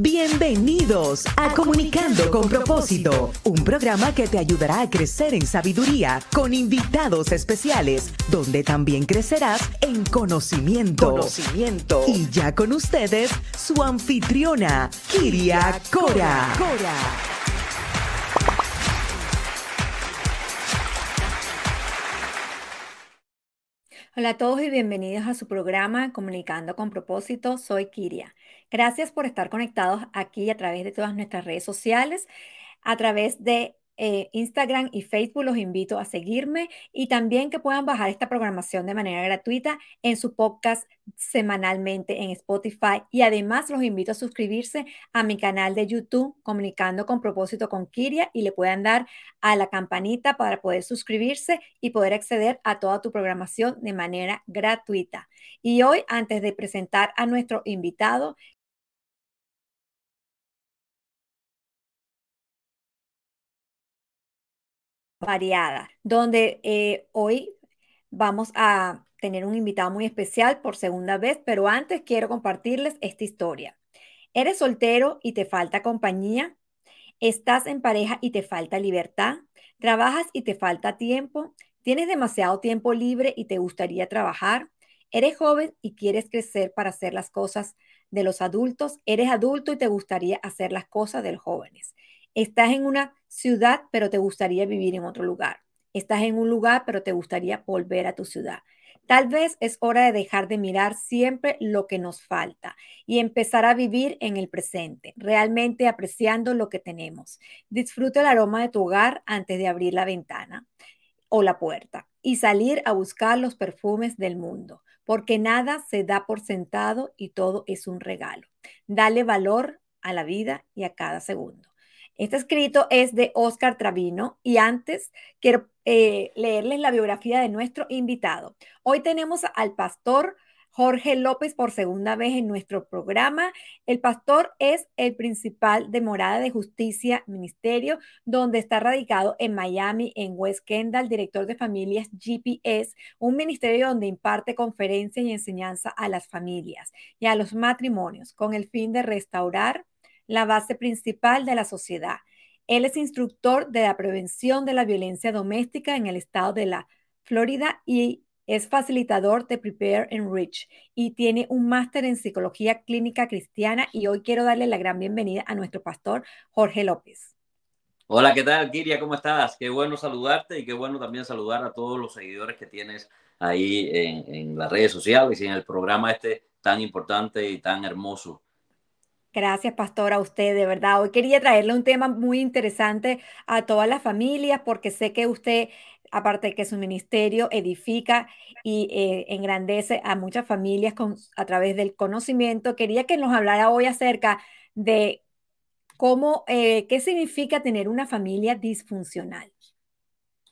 Bienvenidos a Comunicando con Propósito, un programa que te ayudará a crecer en sabiduría con invitados especiales, donde también crecerás en conocimiento. Conocimiento. Y ya con ustedes, su anfitriona, Kiria Cora. Cora. Hola a todos y bienvenidos a su programa Comunicando con Propósito. Soy Kiria. Gracias por estar conectados aquí a través de todas nuestras redes sociales, a través de eh, Instagram y Facebook. Los invito a seguirme y también que puedan bajar esta programación de manera gratuita en su podcast semanalmente en Spotify. Y además los invito a suscribirse a mi canal de YouTube, Comunicando con propósito con Kiria, y le puedan dar a la campanita para poder suscribirse y poder acceder a toda tu programación de manera gratuita. Y hoy, antes de presentar a nuestro invitado, variada, donde eh, hoy vamos a tener un invitado muy especial por segunda vez, pero antes quiero compartirles esta historia. ¿Eres soltero y te falta compañía? ¿Estás en pareja y te falta libertad? ¿Trabajas y te falta tiempo? ¿Tienes demasiado tiempo libre y te gustaría trabajar? ¿Eres joven y quieres crecer para hacer las cosas de los adultos? ¿Eres adulto y te gustaría hacer las cosas de los jóvenes? Estás en una ciudad, pero te gustaría vivir en otro lugar. Estás en un lugar, pero te gustaría volver a tu ciudad. Tal vez es hora de dejar de mirar siempre lo que nos falta y empezar a vivir en el presente, realmente apreciando lo que tenemos. Disfruta el aroma de tu hogar antes de abrir la ventana o la puerta y salir a buscar los perfumes del mundo, porque nada se da por sentado y todo es un regalo. Dale valor a la vida y a cada segundo. Este escrito es de Oscar Travino y antes quiero eh, leerles la biografía de nuestro invitado. Hoy tenemos al pastor Jorge López por segunda vez en nuestro programa. El pastor es el principal de Morada de Justicia Ministerio, donde está radicado en Miami, en West Kendall, director de familias GPS, un ministerio donde imparte conferencias y enseñanza a las familias y a los matrimonios con el fin de restaurar la base principal de la sociedad. Él es instructor de la prevención de la violencia doméstica en el estado de la Florida y es facilitador de Prepare and Reach y tiene un máster en psicología clínica cristiana y hoy quiero darle la gran bienvenida a nuestro pastor Jorge López. Hola, ¿qué tal, Kiria? ¿Cómo estás? Qué bueno saludarte y qué bueno también saludar a todos los seguidores que tienes ahí en, en las redes sociales y en el programa este tan importante y tan hermoso Gracias, pastor, a usted, de verdad. Hoy quería traerle un tema muy interesante a todas las familias, porque sé que usted, aparte de que su ministerio edifica y eh, engrandece a muchas familias con, a través del conocimiento, quería que nos hablara hoy acerca de cómo, eh, qué significa tener una familia disfuncional.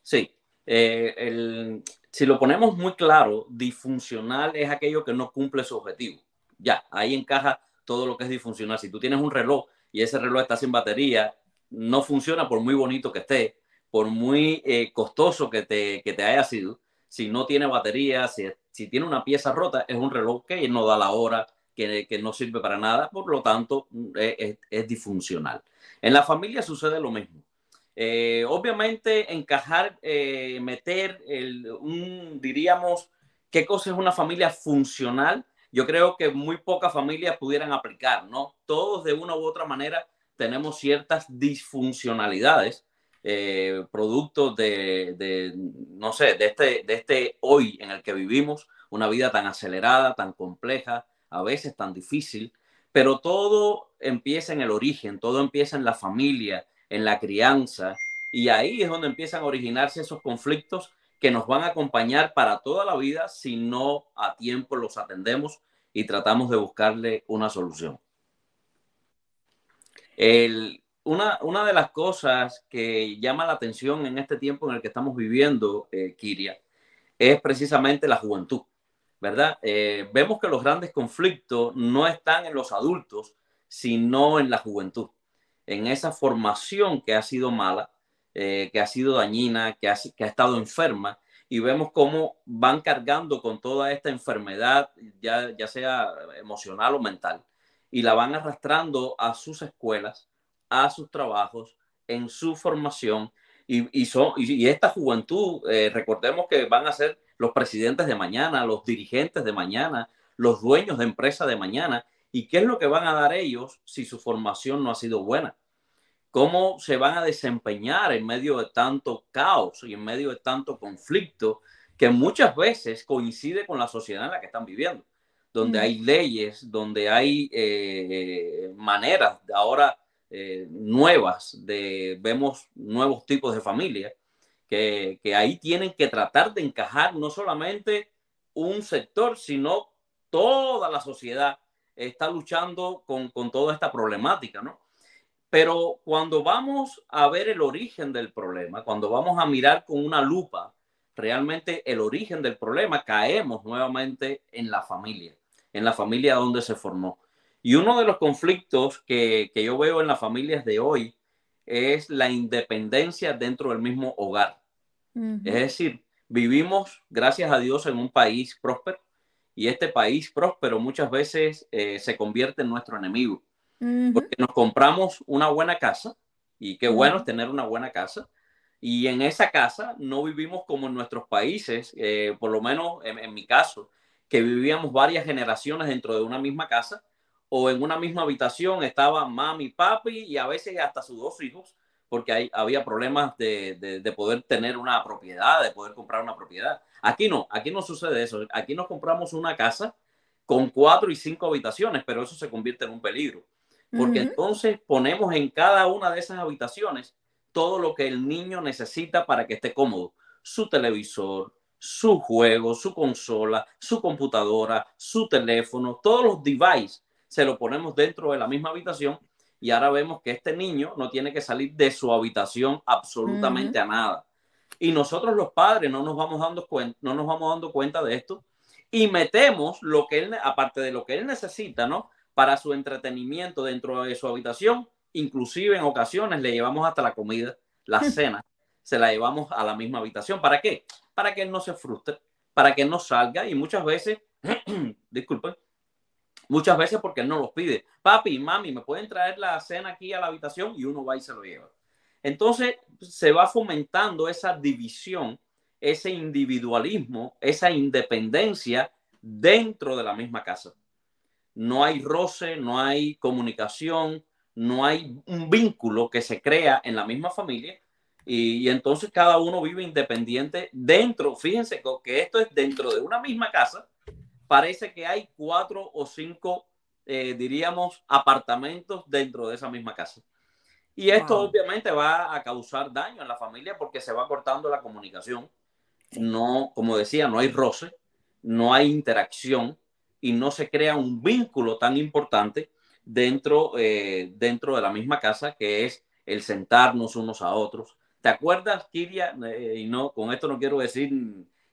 Sí, eh, si lo ponemos muy claro, disfuncional es aquello que no cumple su objetivo. Ya, ahí encaja todo lo que es disfuncional. Si tú tienes un reloj y ese reloj está sin batería, no funciona por muy bonito que esté, por muy eh, costoso que te, que te haya sido. Si no tiene batería, si, si tiene una pieza rota, es un reloj que no da la hora, que, que no sirve para nada, por lo tanto es, es, disfuncional. En la familia sucede lo mismo. Eh, obviamente, encajar, eh, meter diríamos, qué cosa es una familia funcional yo creo que muy pocas familias pudieran aplicar, ¿no? Todos de una u otra manera tenemos ciertas disfuncionalidades, eh, producto de, no sé, de este, de este hoy en el que vivimos, una vida tan acelerada, tan compleja, a veces tan difícil, pero todo empieza en el origen, todo empieza en la familia, en la crianza, y ahí es donde empiezan a originarse esos conflictos que nos van a acompañar para toda la vida si no a tiempo los atendemos y tratamos de buscarle una solución. una, una, de las cosas que llama la atención en este tiempo en el que estamos viviendo, eh, Kiria, es precisamente la juventud, ¿verdad? Eh, vemos que los grandes conflictos no están en los adultos, sino en la juventud, en esa formación que ha sido mala, eh, que ha sido dañina, que ha, que ha estado enferma y vemos cómo van cargando con toda esta enfermedad, ya, ya sea emocional o mental. y la van arrastrando a sus escuelas, a sus trabajos, en su formación. Y, y, son, y, esta juventud, eh, recordemos que van a ser los presidentes de mañana, los dirigentes de mañana, los dueños de empresas de mañana. ¿Y qué es lo que van a dar ellos si su formación no ha sido buena? ¿Cómo se van a desempeñar en medio de tanto caos y en medio de tanto conflicto que muchas veces coincide con la sociedad en la que están viviendo? Donde hay leyes, donde hay eh, maneras ahora eh, nuevas, de, vemos nuevos tipos de familias que, que ahí tienen que tratar de encajar no solamente un sector, sino toda la sociedad está luchando con, con, toda esta problemática, ¿no? Pero cuando vamos a ver el origen del problema, cuando vamos a mirar con una lupa realmente el origen del problema, caemos nuevamente en la familia, en la familia donde se formó. Y uno de los conflictos que, que yo veo en las familias de hoy es la independencia dentro del mismo hogar. Es decir, vivimos, gracias a Dios, en un país próspero y este país próspero muchas veces eh, se convierte en nuestro enemigo. Porque nos compramos una buena casa y qué bueno es tener una buena casa. Y en esa casa no vivimos como en nuestros países, eh, por lo menos en, en, mi caso, que vivíamos varias generaciones dentro de una misma casa o en una misma habitación estaba mami, papi y a veces hasta sus dos hijos porque hay, había problemas de, de, poder tener una propiedad, de poder comprar una propiedad. Aquí no, aquí no sucede eso. Aquí nos compramos una casa con cuatro y cinco habitaciones, pero eso se convierte en un peligro, porque entonces ponemos en cada una de esas habitaciones todo lo que el niño necesita para que esté cómodo. Su televisor, su juego, su consola, su computadora, su teléfono, todos los devices se lo ponemos dentro de la misma habitación y ahora vemos que este niño no tiene que salir de su habitación absolutamente a nada. Y nosotros los padres no nos vamos dando cuenta, no nos vamos dando cuenta de esto y metemos lo que él, aparte de lo que él necesita, ¿no? Para su entretenimiento dentro de su habitación, inclusive en ocasiones le llevamos hasta la comida, la cena, se la llevamos a la misma habitación. ¿Para qué? Para que él no se frustre, para que él no salga y muchas veces, disculpen, Muchas veces porque él no los pide. Papi, mami, ¿me pueden traer la cena aquí a la habitación? Y uno va y se lo lleva. Entonces se va fomentando esa división, ese individualismo, esa independencia dentro de la misma casa. No hay roce, no hay comunicación, no hay un vínculo que se crea en la misma familia. Y, y, entonces cada uno vive independiente dentro, fíjense que esto es dentro de una misma casa, parece que hay cuatro o cinco, eh, diríamos, apartamentos dentro de esa misma casa. Y esto obviamente va a causar daño en la familia porque se va cortando la comunicación. No, como decía, no hay roce, no hay interacción y no se crea un vínculo tan importante dentro, eh, dentro de la misma casa que es el sentarnos unos a otros. ¿Te acuerdas, Kiria? Eh, y no, con esto no quiero decir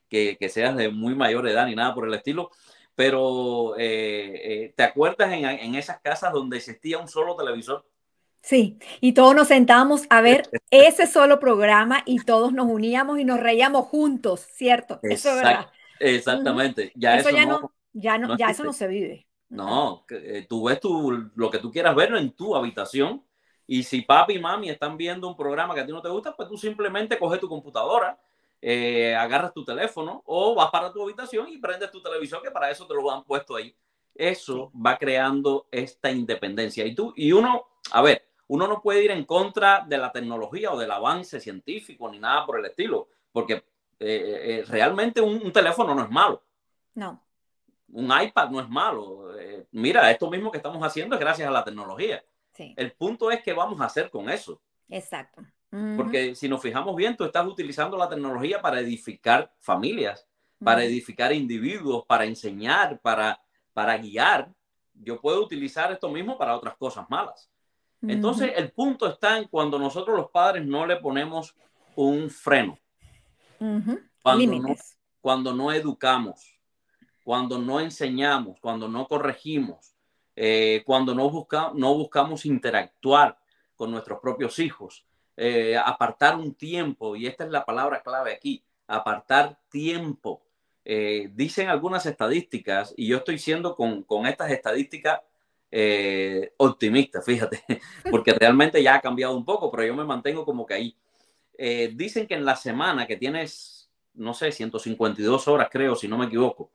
que, que, seas de muy mayor edad ni nada por el estilo, pero eh, eh, ¿te acuerdas en, en, esas casas donde existía un solo televisor? Sí, y todos nos sentábamos a ver ese solo programa y todos nos uníamos y nos reíamos juntos, ¿cierto? Eso es verdad. Exactamente. Ya eso, ya no, ya no, ya eso no se vive. No, eh, tú ves tu, lo que tú quieras ver en tu habitación y si papi y mami están viendo un programa que a ti no te gusta, pues tú simplemente coges tu computadora eh, agarras tu teléfono o vas para tu habitación y prendes tu televisor, que para eso te lo han puesto ahí. Eso va creando esta independencia. Y tú, y uno, a ver, uno no puede ir en contra de la tecnología o del avance científico ni nada por el estilo, porque eh, eh, realmente un, un, teléfono no es malo. No. Un iPad no es malo. mira, esto mismo que estamos haciendo es gracias a la tecnología. Sí. El punto es qué vamos a hacer con eso. Exacto. Porque si nos fijamos bien, tú estás utilizando la tecnología para edificar familias, para edificar individuos, para enseñar, para, para guiar. Yo puedo utilizar esto mismo para otras cosas malas. Entonces, el punto está en cuando nosotros los padres no le ponemos un freno. Cuando, no, cuando no educamos, cuando no enseñamos, cuando no corregimos, eh, cuando no, busca, no buscamos interactuar con nuestros propios hijos, eh, apartar un tiempo, y esta es la palabra clave aquí, apartar tiempo. Eh, dicen algunas estadísticas, y yo estoy siendo con, con estas estadísticas eh, optimista, fíjate, porque realmente ya ha cambiado un poco, pero yo me mantengo como que ahí. Eh, dicen que en la semana que tienes, no sé, 152 horas, creo, si no me equivoco,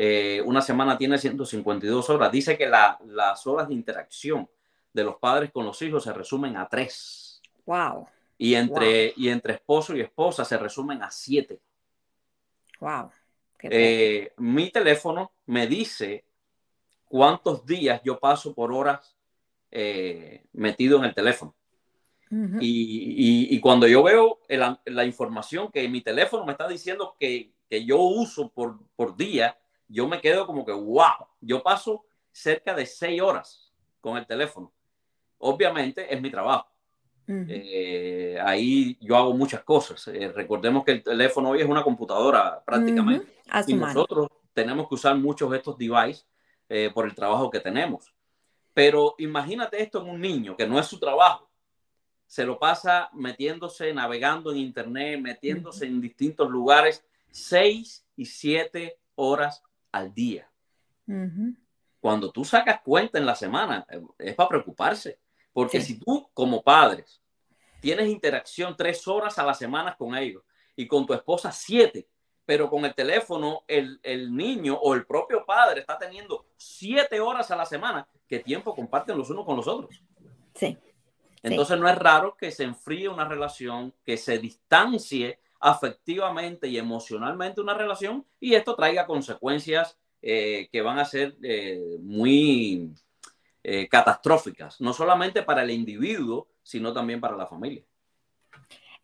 eh, una semana tiene 152 horas. Dice que las horas de interacción de los padres con los hijos se resumen a tres. Wow. Y entre, y entre esposo y esposa se resumen a siete. Wow. mi teléfono me dice cuántos días yo paso por horas eh, metido en el teléfono. y, cuando yo veo la información que mi teléfono me está diciendo que, yo uso por, por, día, yo me quedo como que, wow, yo paso cerca de seis horas con el teléfono. Obviamente es mi trabajo. Eh, ahí yo hago muchas cosas. Eh, recordemos que el teléfono hoy es una computadora prácticamente. Y nosotros tenemos que usar muchos de estos devices eh, por el trabajo que tenemos. Pero imagínate esto en un niño que no es su trabajo. Se lo pasa metiéndose, navegando en internet, metiéndose en distintos lugares, seis y siete horas al día. Cuando tú sacas cuenta en la semana, es para preocuparse. Porque si tú, como padres, tienes interacción tres horas a la semana con ellos y con tu esposa siete, pero con el teléfono el, el, niño o el propio padre está teniendo siete horas a la semana. ¿Qué tiempo comparten los unos con los otros? Sí. Entonces no es raro que se enfríe una relación, que se distancie afectivamente y emocionalmente una relación y esto traiga consecuencias eh, que van a ser eh, muy eh, catastróficas, no solamente para el individuo, sino también para la familia.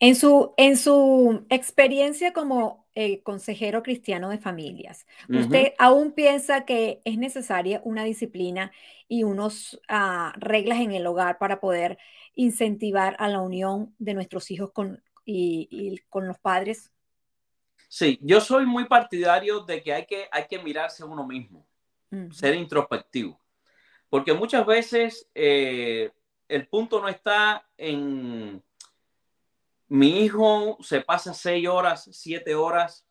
En su, en su experiencia como consejero cristiano de familias, ¿usted aún piensa que es necesaria una disciplina y unas ah, reglas en el hogar para poder incentivar a la unión de nuestros hijos con, y, con los padres? Sí, yo soy muy partidario de que hay que, hay que mirarse a uno mismo, ser introspectivo, porque muchas veces eh, el punto no está en mi hijo se pasa seis horas, siete horas,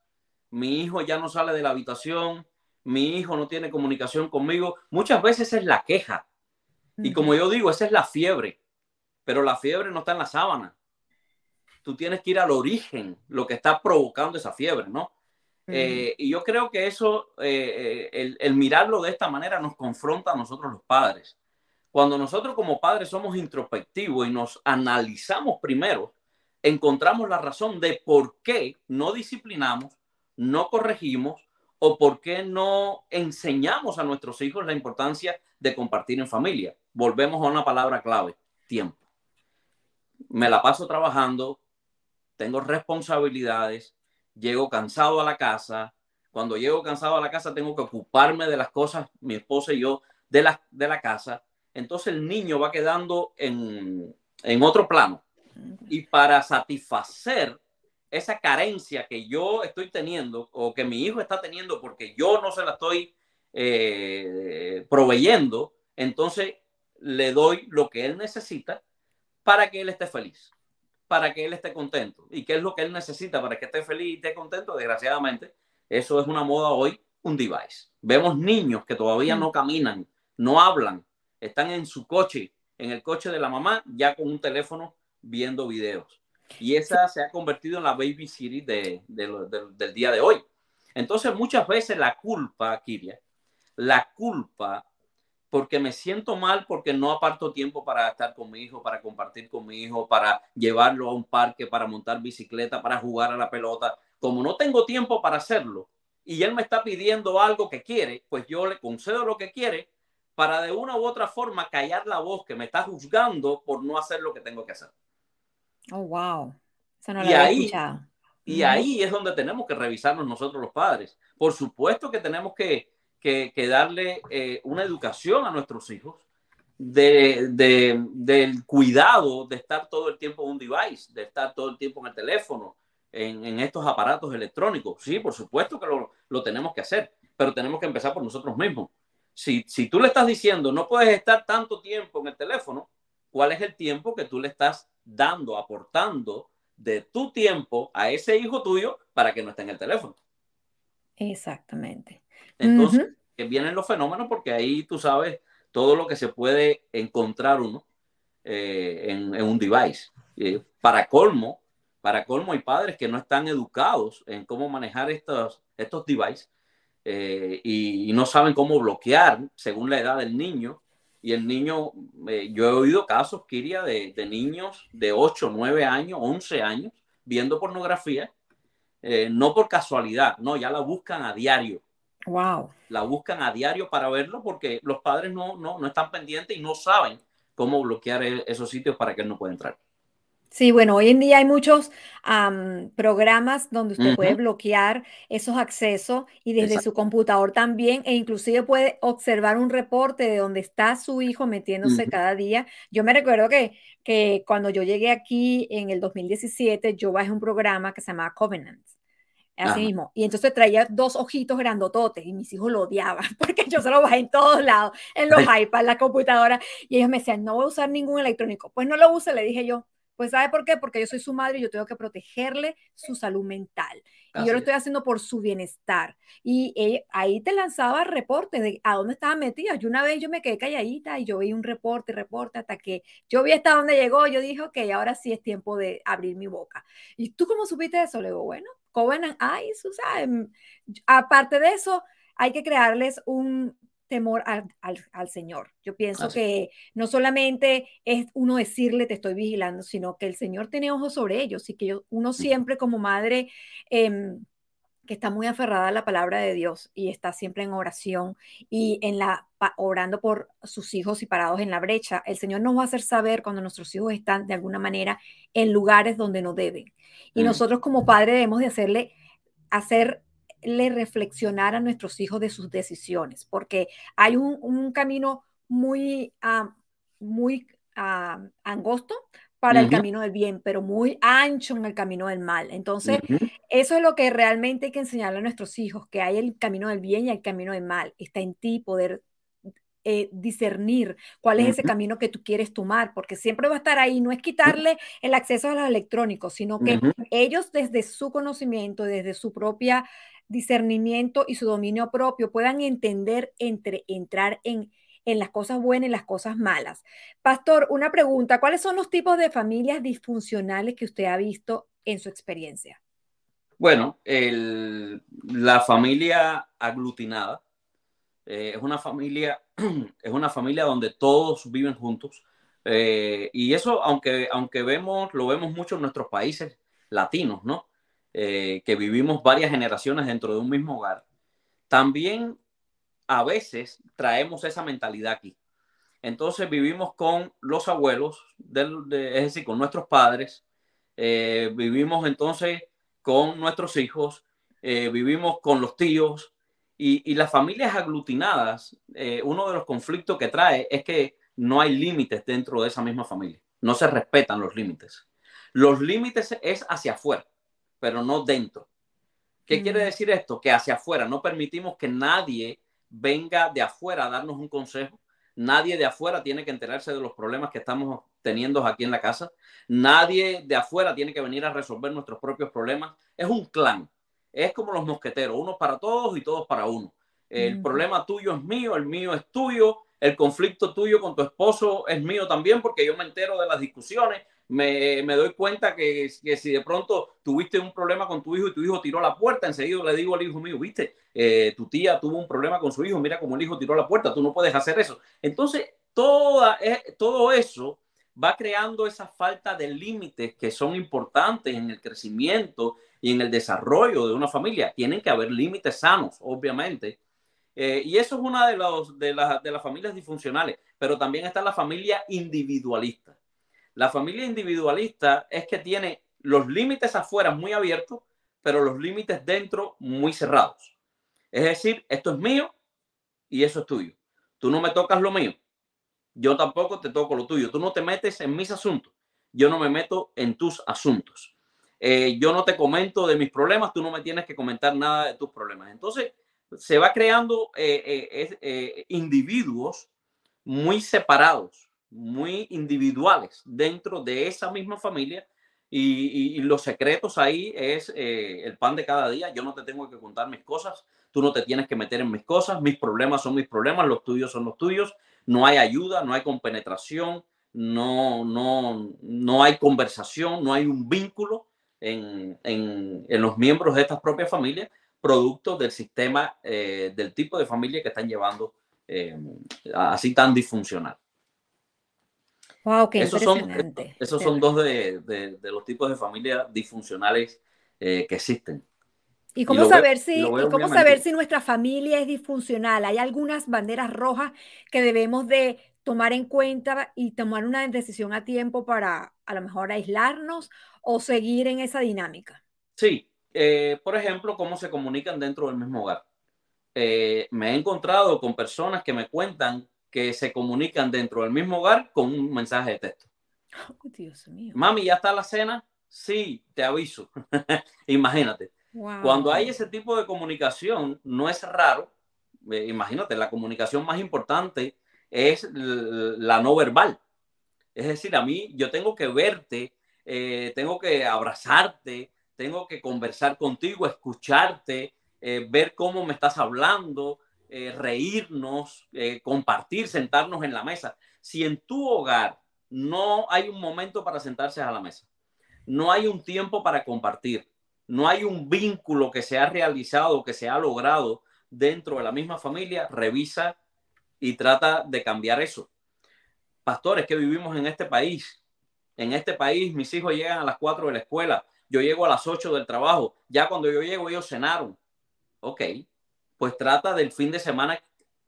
mi hijo ya no sale de la habitación, mi hijo no tiene comunicación conmigo. Muchas veces es la queja. Y como yo digo, esa es la fiebre, pero la fiebre no está en la sábana. Tú tienes que ir al origen, lo que está provocando esa fiebre, ¿no? Eh, y yo creo que eso, eh, eh, el mirarlo de esta manera nos confronta a nosotros los padres. Cuando nosotros como padres somos introspectivos y nos analizamos primero, encontramos la razón de por qué no disciplinamos, no corregimos o por qué no enseñamos a nuestros hijos la importancia de compartir en familia. Volvemos a una palabra clave, tiempo. Me la paso trabajando, tengo responsabilidades, llego cansado a la casa. Cuando llego cansado a la casa tengo que ocuparme de las cosas, mi esposa y yo, de la, de la casa. Entonces el niño va quedando en, en otro plano y para satisfacer esa carencia que yo estoy teniendo o que mi hijo está teniendo porque yo no se la estoy eh, proveyendo, entonces le doy lo que él necesita para que él esté feliz, para que él esté contento. ¿Y qué es lo que él necesita para que esté feliz y esté contento? Desgraciadamente, eso es una moda hoy, un device. Vemos niños que todavía no caminan, no hablan, están en su coche, en el coche de la mamá, ya con un teléfono viendo videos. Y esa se ha convertido en la baby city de, del día de hoy. Entonces, muchas veces la culpa, Kiria, la culpa, porque me siento mal porque no aparto tiempo para estar con mi hijo, para compartir con mi hijo, para llevarlo a un parque, para montar bicicleta, para jugar a la pelota. Como no tengo tiempo para hacerlo y él me está pidiendo algo que quiere, pues yo le concedo lo que quiere para de una u otra forma callar la voz que me está juzgando por no hacer lo que tengo que hacer. Oh, wow. y ahí, Y ahí es donde tenemos que revisarnos nosotros los padres. Por supuesto que tenemos que, darle eh, una educación a nuestros hijos de, del cuidado de estar todo el tiempo en un device, de estar todo el tiempo en el teléfono, en, estos aparatos electrónicos. Sí, por supuesto que lo, tenemos que hacer, pero tenemos que empezar por nosotros mismos. Si, si tú le estás diciendo no puedes estar tanto tiempo en el teléfono, ¿cuál es el tiempo que tú le estás dando, aportando de tu tiempo a ese hijo tuyo para que no esté en el teléfono. Exactamente. Entonces, que vienen los fenómenos porque ahí tú sabes, todo lo que se puede encontrar uno eh, en, un device. para colmo, para colmo hay padres que no están educados en cómo manejar estos, estos devices y, no saben cómo bloquear según la edad del niño. Y el niño, yo he oído casos, Kiria, de, de niños de 8, 9 años, 11 años, viendo pornografía eh, no por casualidad, no, ya la buscan a diario. Wow. La buscan a diario para verlo porque los padres no, no, no están pendientes y no saben cómo bloquear e-, esos sitios para que él no pueda entrar. Sí, bueno, hoy en día hay muchos programas donde usted puede bloquear esos accesos y desde su computador también, e inclusive puede observar un reporte de donde está su hijo metiéndose cada día. Yo me recuerdo que, que cuando yo llegué aquí en el 2017, yo bajé un programa que se llamaba Covenant. Así mismo. Y entonces traía dos ojitos grandototes y mis hijos lo odiaban porque yo se lo bajé en todos lados, en los iPads, la computadora. Y ellos me decían, no voy a usar ningún electrónico. Pues no lo use, le dije yo. Pues ¿sabe por qué? Porque yo soy su madre y yo tengo que protegerle su salud mental. Y yo lo estoy haciendo por su bienestar. Y ahí te lanzaba reportes de a dónde estaba metida. Yo una vez yo me quedé calladita y yo vi un reporte, reporte, hasta que yo vi hasta dónde llegó. Yo dije, ok, ahora sí es tiempo de abrir mi boca. ¿Y tú cómo supiste eso? Le digo, bueno, Covenant ay, Susan. Aparte de eso, hay que crearles un, temor al, Señor. Yo pienso que no solamente es uno decirle te estoy vigilando, sino que el Señor tiene ojos sobre ellos y que uno siempre como madre em, que está muy aferrada a la palabra de Dios y está siempre en oración y en la orando por sus hijos y parados en la brecha, el Señor nos va a hacer saber cuando nuestros hijos están de alguna manera en lugares donde no deben. Y nosotros como padre debemos de hacerle hacer le reflexionar a nuestros hijos de sus decisiones, porque hay un, camino muy, ah, muy ah, angosto para el camino del bien, pero muy ancho en el camino del mal. Entonces, eso es lo que realmente hay que enseñarle a nuestros hijos, que hay el camino del bien y el camino del mal. Está en ti poder eh, discernir cuál es ese camino que tú quieres tomar, porque siempre va a estar ahí. No es quitarle el acceso a los electrónicos, sino que ellos desde su conocimiento, desde su propia discernimiento y su dominio propio puedan entender entre entrar en, en las cosas buenas y las cosas malas. Pastor, una pregunta, ¿cuáles son los tipos de familias disfuncionales que usted ha visto en su experiencia? Bueno, la familia aglutinada eh, es una familia, es una familia donde todos viven juntos. Eh, y eso, aunque, aunque vemos, lo vemos mucho en nuestros países latinos, ¿no? Eh, que vivimos varias generaciones dentro de un mismo hogar, también a veces traemos esa mentalidad aquí. Entonces vivimos con los abuelos, es decir, con nuestros padres, eh, vivimos entonces con nuestros hijos, eh, vivimos con los tíos y, las familias aglutinadas, uno de los conflictos que trae es que no hay límites dentro de esa misma familia, no se respetan los límites. Los límites es hacia afuera pero no dentro. ¿Qué quiere mm. decir esto? Que hacia afuera no permitimos que nadie venga de afuera a darnos un consejo. Nadie de afuera tiene que enterarse de los problemas que estamos teniendo aquí en la casa. Nadie de afuera tiene que venir a resolver nuestros propios problemas. Es un clan. Es como los mosqueteros, uno para todos y todos para uno. El problema tuyo es mío, el mío es tuyo, el conflicto tuyo con tu esposo es mío también porque yo me entero de las discusiones, me, doy cuenta que, si de pronto tuviste un problema con tu hijo y tu hijo tiró la puerta, enseguida le digo al hijo mío, viste, eh, tu tía tuvo un problema con su hijo, mira cómo el hijo tiró la puerta, tú no puedes hacer eso. Entonces, toda, eh, todo eso va creando esa falta de límites que son importantes en el crecimiento y en el desarrollo de una familia. Tienen que haber límites sanos, obviamente. Eh, y eso es una de, los, de, de las familias disfuncionales, pero también está la familia individualista. La familia individualista es que tiene los límites afuera muy abiertos, pero los límites dentro muy cerrados. Es decir, esto es mío y eso es tuyo. Tú no me tocas lo mío. Yo tampoco te toco lo tuyo. Tú no te metes en mis asuntos. Yo no me meto en tus asuntos. Eh, yo no te comento de mis problemas. Tú no me tienes que comentar nada de tus problemas. Entonces, se va creando eh, eh, individuos muy separados muy individuales dentro de esa misma familia y, los secretos ahí es eh, el pan de cada día. Yo no te tengo que contar mis cosas, tú no te tienes que meter en mis cosas, mis problemas son mis problemas, los tuyos son los tuyos. no hay ayuda, no hay compenetración, no, no, no hay conversación, no hay un vínculo en, en, los miembros de estas propias familias, producto del sistema, eh, del tipo de familia que están llevando eh, así tan disfuncional. Wow, qué esos son, esos son dos de, de, de, los tipos de familias disfuncionales eh, que existen. ¿Y cómo, saber, si, ¿y cómo saber si nuestra familia es disfuncional? ¿Hay algunas banderas rojas que debemos de tomar en cuenta y tomar una decisión a tiempo para a lo mejor aislarnos o seguir en esa dinámica? Sí, eh, por ejemplo, cómo se comunican dentro del mismo hogar. Eh, me he encontrado con personas que me cuentan que se comunican dentro del mismo hogar con un mensaje de texto. Oh, Dios mío. Mami, ¿ya está la cena? Sí, te aviso. Imagínate. Wow. Cuando hay ese tipo de comunicación, no es raro. Eh, imagínate, la comunicación más importante es la no verbal. Es decir, a mí yo tengo que verte, eh, tengo que abrazarte, tengo que conversar contigo, escucharte, eh, ver cómo me estás hablando, eh, reírnos, eh, compartir, sentarnos en la mesa. Si en tu hogar no hay un momento para sentarse a la mesa, no hay un tiempo para compartir, no hay un vínculo que se ha realizado, que se ha logrado dentro de la misma familia, revisa y trata de cambiar eso. Pastores que vivimos en este país, en este país mis hijos llegan a las 4 de la escuela, yo llego a las 8 del trabajo, ya cuando yo llego ellos cenaron. Ok, pues trata del fin de semana.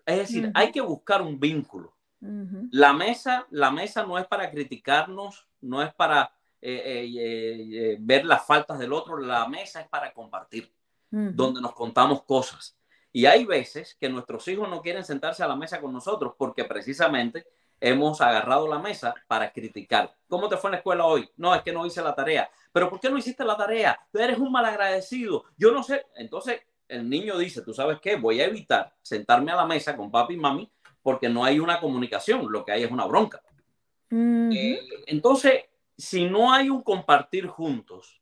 Es decir, uh -huh. hay que buscar un vínculo. Uh -huh. La mesa, la mesa no es para criticarnos, no es para eh, eh, eh, ver las faltas del otro, la mesa es para compartir, uh -huh. donde nos contamos cosas. Y hay veces que nuestros hijos no quieren sentarse a la mesa con nosotros porque precisamente hemos agarrado la mesa para criticar. ¿Cómo te fue en la escuela hoy? No, es que no hice la tarea. ¿Pero por qué no hiciste la tarea? Tú eres un malagradecido. Yo no sé. Entonces el niño dice, ¿tú sabes qué? Voy a evitar sentarme a la mesa con papi y mami porque no hay una comunicación. Lo que hay es una bronca. Uh -huh. eh, entonces, si no hay un compartir juntos,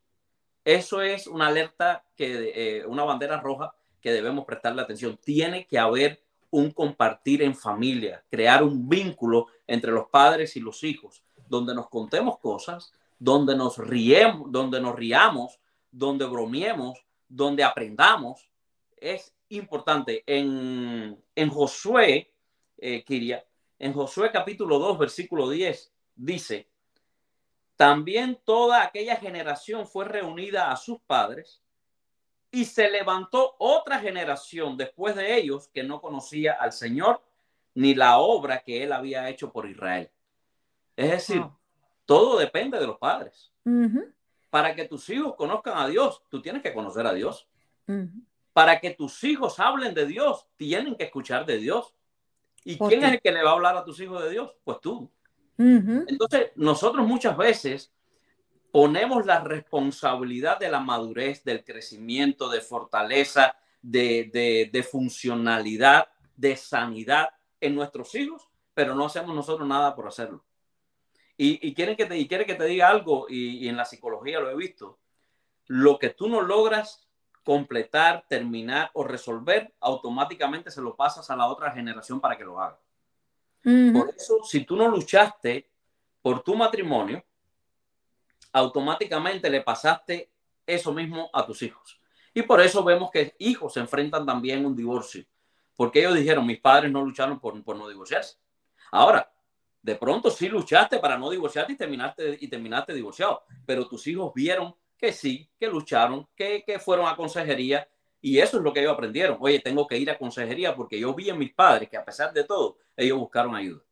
eso es una alerta, que eh, una bandera roja que debemos prestarle atención. Tiene que haber un compartir en familia, crear un vínculo entre los padres y los hijos, donde nos contemos cosas, donde nos riemos, donde nos riamos, donde bromiemos, donde aprendamos. Es importante. En, en Josué, eh, Kiria, en Josué capítulo 2, versículo 10, dice, también toda aquella generación fue reunida a sus padres y se levantó otra generación después de ellos que no conocía al Señor ni la obra que él había hecho por Israel. Es decir, oh. todo depende de los padres. Uh -huh. Para que tus hijos conozcan a Dios, tú tienes que conocer a Dios. Uh -huh. Para que tus hijos hablen de Dios, tienen que escuchar de Dios. ¿Y quién qué? es el que le va a hablar a tus hijos de Dios? Pues tú. Uh -huh. Entonces, nosotros muchas veces ponemos la responsabilidad de la madurez, del crecimiento, de fortaleza, de, de, de, funcionalidad, de sanidad en nuestros hijos, pero no hacemos nosotros nada por hacerlo. Y, y quieren que te, y quiere que te diga algo, y, y en la psicología lo he visto, lo que tú no logras completar, terminar o resolver, automáticamente se lo pasas a la otra generación para que lo haga. Uh -huh. Por eso, si tú no luchaste por tu matrimonio, automáticamente le pasaste eso mismo a tus hijos. Y por eso vemos que hijos se enfrentan también a un divorcio, porque ellos dijeron, mis padres no lucharon por, por no divorciarse. Ahora, de pronto sí luchaste para no divorciarte y terminaste, y terminaste divorciado, pero tus hijos vieron que sí, que lucharon, que, que fueron a consejería y eso es lo que ellos aprendieron. Oye, tengo que ir a consejería porque yo vi en mis padres que a pesar de todo, ellos buscaron ayuda.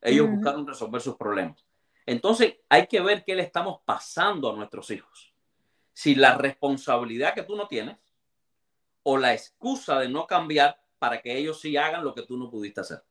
Ellos uh -huh. buscaron resolver sus problemas. Entonces hay que ver qué le estamos pasando a nuestros hijos. Si la responsabilidad que tú no tienes o la excusa de no cambiar para que ellos sí hagan lo que tú no pudiste hacer.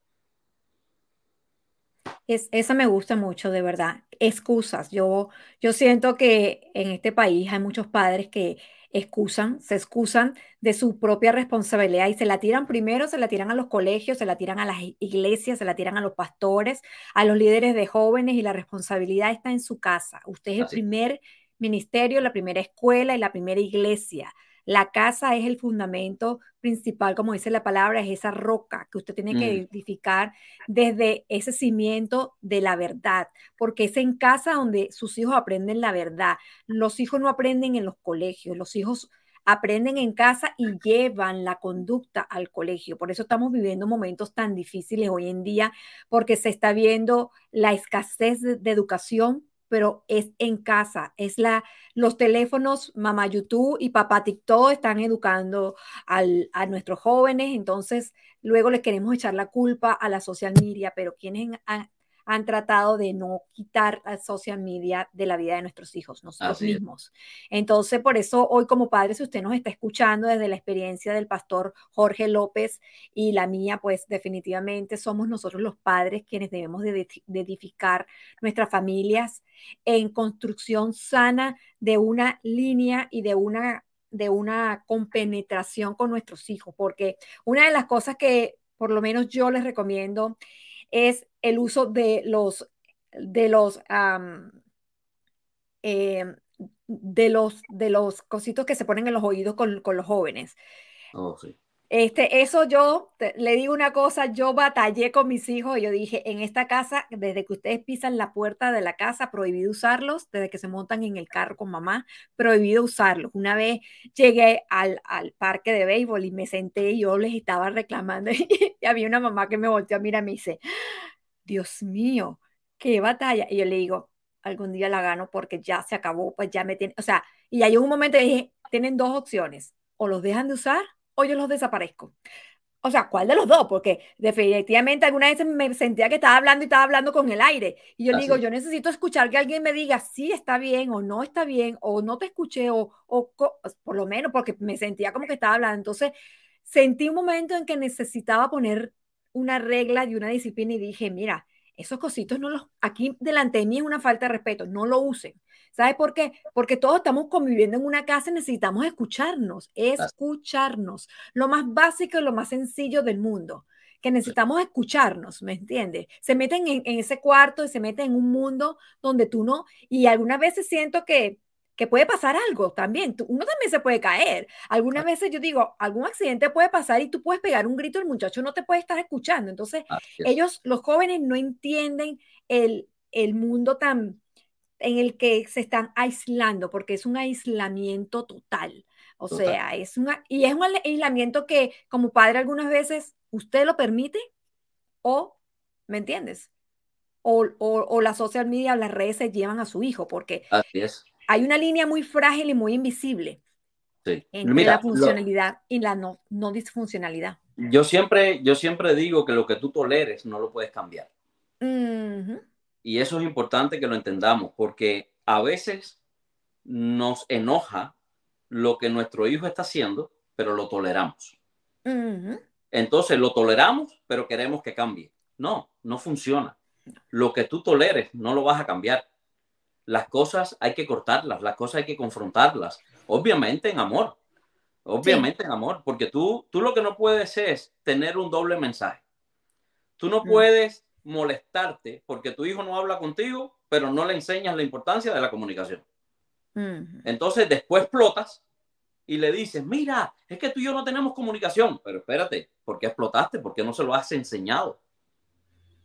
Es, esa me gusta mucho, de verdad. Excusas. Yo, yo siento que en este país hay muchos padres que excusan, se excusan de su propia responsabilidad y se la tiran primero, se la tiran a los colegios, se la tiran a las iglesias, se la tiran a los pastores, a los líderes de jóvenes y la responsabilidad está en su casa. Usted es Así. el primer ministerio, la primera escuela y la primera iglesia. La casa es el fundamento principal, como dice la palabra, es esa roca que usted tiene que edificar desde ese cimiento de la verdad, porque es en casa donde sus hijos aprenden la verdad. Los hijos no aprenden en los colegios, los hijos aprenden en casa y llevan la conducta al colegio. Por eso estamos viviendo momentos tan difíciles hoy en día, porque se está viendo la escasez de, educación pero es en casa, es la, los teléfonos, mamá YouTube y papá TikTok están educando al, a nuestros jóvenes, entonces luego les queremos echar la culpa a la social media, pero quienes han, han tratado de no quitar la social media de la vida de nuestros hijos, nosotros mismos. Entonces, por eso hoy como padre, si usted nos está escuchando desde la experiencia del pastor Jorge López y la mía, pues definitivamente somos nosotros los padres quienes debemos de, edificar nuestras familias en construcción sana de una línea y de una de una compenetración con nuestros hijos, porque una de las cosas que por lo menos yo les recomiendo es el uso de los, de los, em, de los, de los cositos que se ponen en los oídos con, con los jóvenes. Oh, sí. Este, eso yo le digo una cosa, yo batallé con mis hijos yo dije, en esta casa, desde que ustedes pisan la puerta de la casa, prohibido usarlos, desde que se montan en el carro con mamá, prohibido usarlos. Una vez llegué al, al parque de béisbol y me senté y yo les estaba reclamando y, había una mamá que me volteó a mirar y me dice, Dios mío, qué batalla. Y yo le digo, algún día la gano porque ya se acabó, pues ya me tiene, o sea, y hay un momento dije, tienen dos opciones, o los dejan de usar o yo los desaparezco. O sea, ¿cuál de los dos? Porque definitivamente alguna vez me sentía que estaba hablando y estaba hablando con el aire. Y yo digo, yo necesito escuchar que alguien me diga si está bien o no está bien, o no te escuché, o, o por lo menos porque me sentía como que estaba hablando. Entonces, sentí un momento en que necesitaba poner una regla y una disciplina y dije, mira, esos cositos no los, aquí delante de mí es una falta de respeto, no lo usen. ¿Sabe por qué? Porque todos estamos conviviendo en una casa y necesitamos escucharnos, escucharnos. Lo más básico y lo más sencillo del mundo, que necesitamos escucharnos, ¿me entiendes? Se meten en, en, ese cuarto y se meten en un mundo donde tú no, y algunas veces siento que, que puede pasar algo también, uno también se puede caer. Algunas veces yo digo, algún accidente puede pasar y tú puedes pegar un grito, el muchacho no te puede estar escuchando. Entonces, ellos, los jóvenes, no entienden el, el mundo tan en el que se están aislando, porque es un aislamiento total. O sea, es una, y es un aislamiento que como padre algunas veces usted lo permite o, ¿me entiendes? O, o, la social media o las redes se llevan a su hijo, porque hay una línea muy frágil y muy invisible entre la funcionalidad y la no, no disfuncionalidad. Yo siempre, yo siempre digo que lo que tú toleres no lo puedes cambiar. Y eso es importante que lo entendamos, porque a veces nos enoja lo que nuestro hijo está haciendo, pero lo toleramos. Entonces lo toleramos, pero queremos que cambie. No, no funciona. Lo que tú toleres no lo vas a cambiar. Las cosas hay que cortarlas, las cosas hay que confrontarlas. Obviamente en amor. Obviamente en amor, porque tú, tú lo que no puedes es tener un doble mensaje. Tú no mm. puedes molestarte porque tu hijo no habla contigo, pero no le enseñas la importancia de la comunicación. Entonces después explotas y le dices, mira, es que tú y yo no tenemos comunicación, pero espérate, ¿por qué explotaste? ¿Por qué no se lo has enseñado?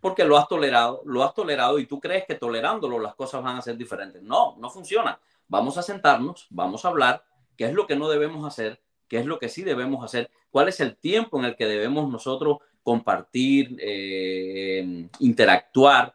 Porque lo has tolerado, lo has tolerado y tú crees que tolerándolo las cosas van a ser diferentes. No, no funciona. Vamos a sentarnos, vamos a hablar, qué es lo que no debemos hacer, qué es lo que sí debemos hacer, cuál es el tiempo en el que debemos nosotros compartir, eh, interactuar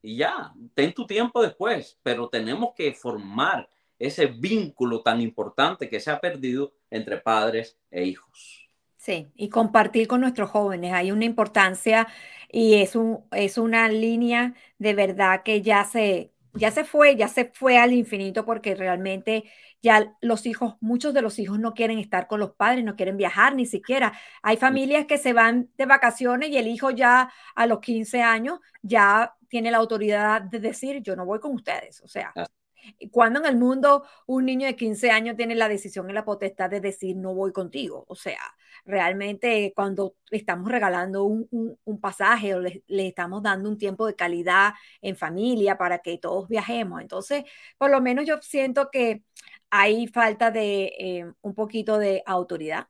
y ya, ten tu tiempo después, pero tenemos que formar ese vínculo tan importante que se ha perdido entre padres e hijos. Sí, y compartir con nuestros jóvenes. Hay una importancia y es, un, es una línea de verdad que ya se, ya se fue, ya se fue al infinito porque realmente ya los hijos, muchos de los hijos no quieren estar con los padres, no quieren viajar ni siquiera. Hay familias que se van de vacaciones y el hijo ya a los 15 años ya tiene la autoridad de decir, yo no voy con ustedes. O sea, cuando en el mundo un niño de 15 años tiene la decisión y la potestad de decir no voy contigo? O sea, realmente cuando estamos regalando un, pasaje o le, estamos dando un tiempo de calidad en familia para que todos viajemos. Entonces, por lo menos yo siento que hay falta de eh, un poquito de autoridad.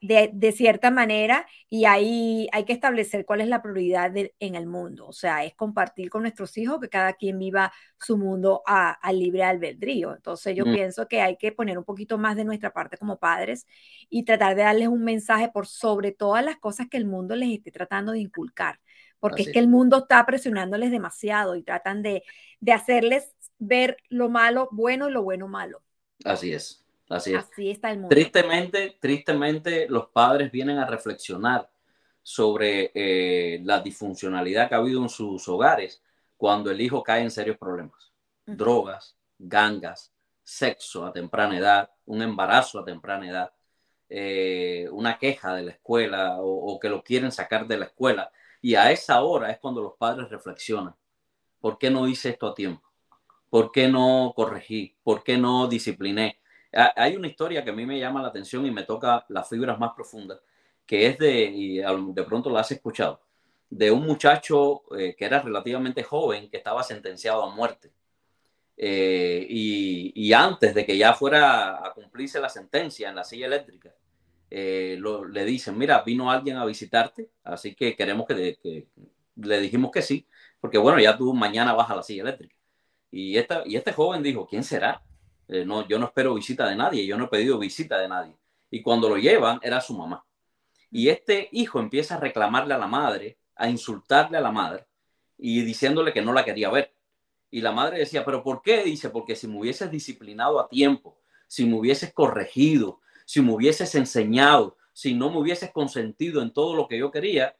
De, cierta manera y ahí hay que establecer cuál es la prioridad en el mundo. O sea, es compartir con nuestros hijos que cada quien viva su mundo al libre albedrío. Entonces yo mm. pienso que hay que poner un poquito más de nuestra parte como padres y tratar de darles un mensaje por sobre todas las cosas que el mundo les esté tratando de inculcar. Porque es que el mundo está presionándoles demasiado y tratan de, de hacerles ver lo malo bueno y lo bueno malo. Así es, así es. Así está el mundo. Tristemente, tristemente los padres vienen a reflexionar sobre eh, la disfuncionalidad que ha habido en sus hogares cuando el hijo cae en serios problemas. Drogas, gangas, sexo a temprana edad, un embarazo a temprana edad, eh, una queja de la escuela o, o, que lo quieren sacar de la escuela. Y a esa hora es cuando los padres reflexionan. ¿Por qué no hice esto a tiempo? ¿Por qué no corregí? ¿Por qué no discipliné? Hay una historia que a mí me llama la atención y me toca las fibras más profundas, que es de, y de pronto la has escuchado, de un muchacho eh, que era relativamente joven que estaba sentenciado a muerte. Eh, y, antes de que ya fuera a cumplirse la sentencia en la silla eléctrica, eh, le dicen, mira, vino alguien a visitarte, así que queremos que, que, le dijimos que sí, porque bueno, ya tú mañana vas a la silla eléctrica. Y, esta, y este joven dijo, ¿quién será? Eh, no, yo no espero visita de nadie, yo no he pedido visita de nadie. Y cuando lo llevan, era su mamá. Y este hijo empieza a reclamarle a la madre, a insultarle a la madre y diciéndole que no la quería ver. Y la madre decía, ¿pero por qué? Dice, porque si me hubieses disciplinado a tiempo, si me hubieses corregido, si me hubieses enseñado, si no me hubieses consentido en todo lo que yo quería,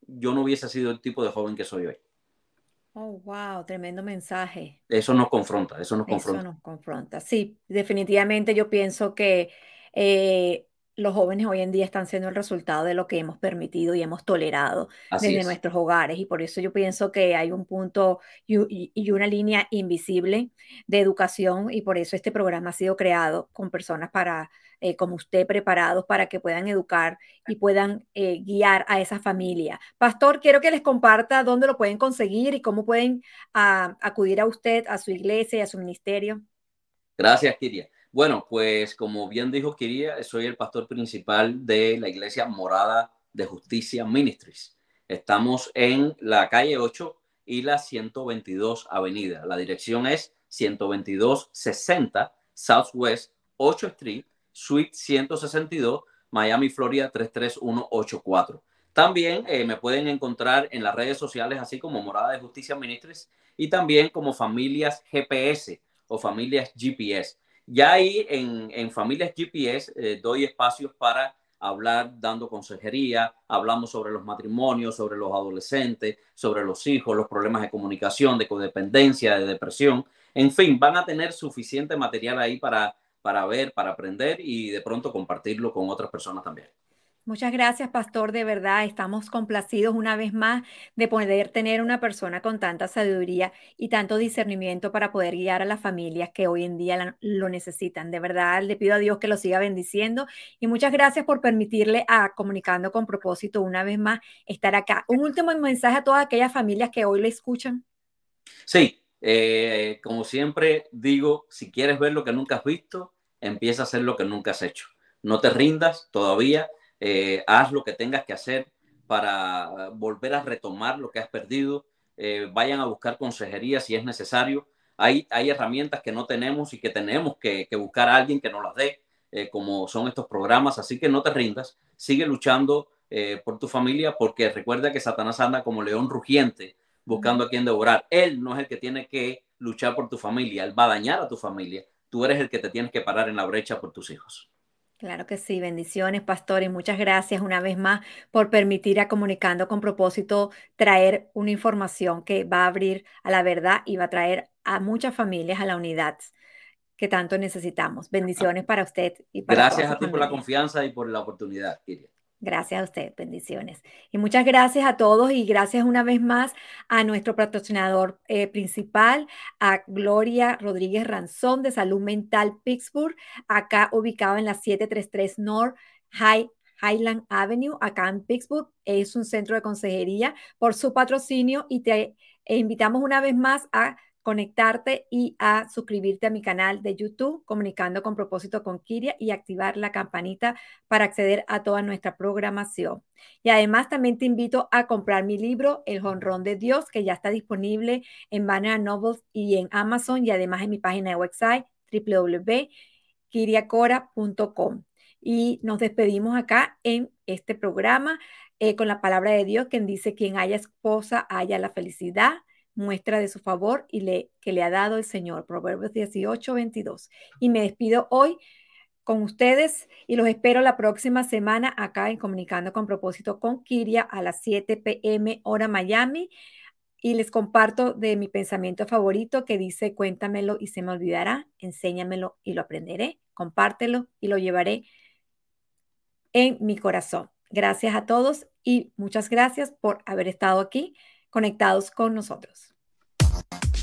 yo no hubiese sido el tipo de joven que soy hoy. Oh, wow, tremendo mensaje. Eso nos confronta, eso nos confronta. Eso nos confronta. Sí, definitivamente yo pienso que eh, los jóvenes hoy en día están siendo el resultado de lo que hemos permitido y hemos tolerado desde nuestros hogares. Y por eso yo pienso que hay un punto y, una línea invisible de educación y por eso este programa ha sido creado con personas para eh, como usted preparados para que puedan educar y puedan eh, guiar a esa familia. Pastor, quiero que les comparta dónde lo pueden conseguir y cómo pueden ah, acudir a usted, a su iglesia y a su ministerio. Gracias, Kiria. Bueno, pues como bien dijo Kiria, soy el pastor principal de la iglesia Morada de Justicia Ministries. Estamos en la calle 8 y la 122 Avenida. La dirección es 12260 Southwest 8 Street Suite 162, Miami, Florida 33184. También eh, me pueden encontrar en las redes sociales, así como Morada de Justicia Ministres y también como Familias GPS o Familias GPS. Ya ahí en, Familias GPS eh, doy espacios para hablar dando consejería, hablamos sobre los matrimonios, sobre los adolescentes, sobre los hijos, los problemas de comunicación, de codependencia, de depresión. En fin, van a tener suficiente material ahí para para ver, para aprender y de pronto compartirlo con otras personas también. Muchas gracias, pastor. De verdad, estamos complacidos una vez más de poder tener una persona con tanta sabiduría y tanto discernimiento para poder guiar a las familias que hoy en día lo necesitan. De verdad, le pido a Dios que lo siga bendiciendo y muchas gracias por permitirle a Comunicando con propósito una vez más estar acá. Un último mensaje a todas aquellas familias que hoy le escuchan. Sí, eh, como siempre digo, si quieres ver lo que nunca has visto, empieza a hacer lo que nunca has hecho. No te rindas todavía, eh, haz lo que tengas que hacer para volver a retomar lo que has perdido. Eh, vayan a buscar consejería si es necesario. Hay, hay herramientas que no tenemos y que tenemos que, buscar a alguien que nos las dé, como son estos programas. Así que no te rindas, sigue luchando por tu familia, porque recuerda que Satanás anda como león rugiente buscando a quien devorar. Él no es el que tiene que luchar por tu familia, él va a dañar a tu familia. Tú eres el que te tienes que parar en la brecha por tus hijos. Claro que sí, bendiciones, pastor, y muchas gracias una vez más por permitir a Comunicando con propósito traer una información que va a abrir a la verdad y va a traer a muchas familias a la unidad que tanto necesitamos. Bendiciones para usted y para Gracias a ti por la confianza y por la oportunidad, Kiria. Gracias a usted, bendiciones. Y muchas gracias a todos y gracias una vez más a nuestro patrocinador eh, principal, a Gloria Rodríguez Ranzón de Salud Mental Pittsburgh, acá ubicado en la 733 North Highland Avenue, acá en Pittsburgh. Es un centro de consejería por su patrocinio y te invitamos una vez más a conectarte y a suscribirte a mi canal de YouTube, Comunicando con propósito con Kiria, y activar la campanita para acceder a toda nuestra programación. Y además también te invito a comprar mi libro, El Honrón de Dios, que ya está disponible en Banner Novels y en Amazon, y además en mi página de website www.kiriacora.com. Y nos despedimos acá en este programa eh, con la palabra de Dios, quien dice, quien haya esposa, haya la felicidad muestra de su favor y le, que le ha dado el Señor. Proverbios 18, 22. Y me despido hoy con ustedes y los espero la próxima semana acá en Comunicando con propósito con Kiria a las 7 pm hora Miami. Y les comparto de mi pensamiento favorito que dice, cuéntamelo y se me olvidará, enséñamelo y lo aprenderé, compártelo y lo llevaré en mi corazón. Gracias a todos y muchas gracias por haber estado aquí conectados con nosotros.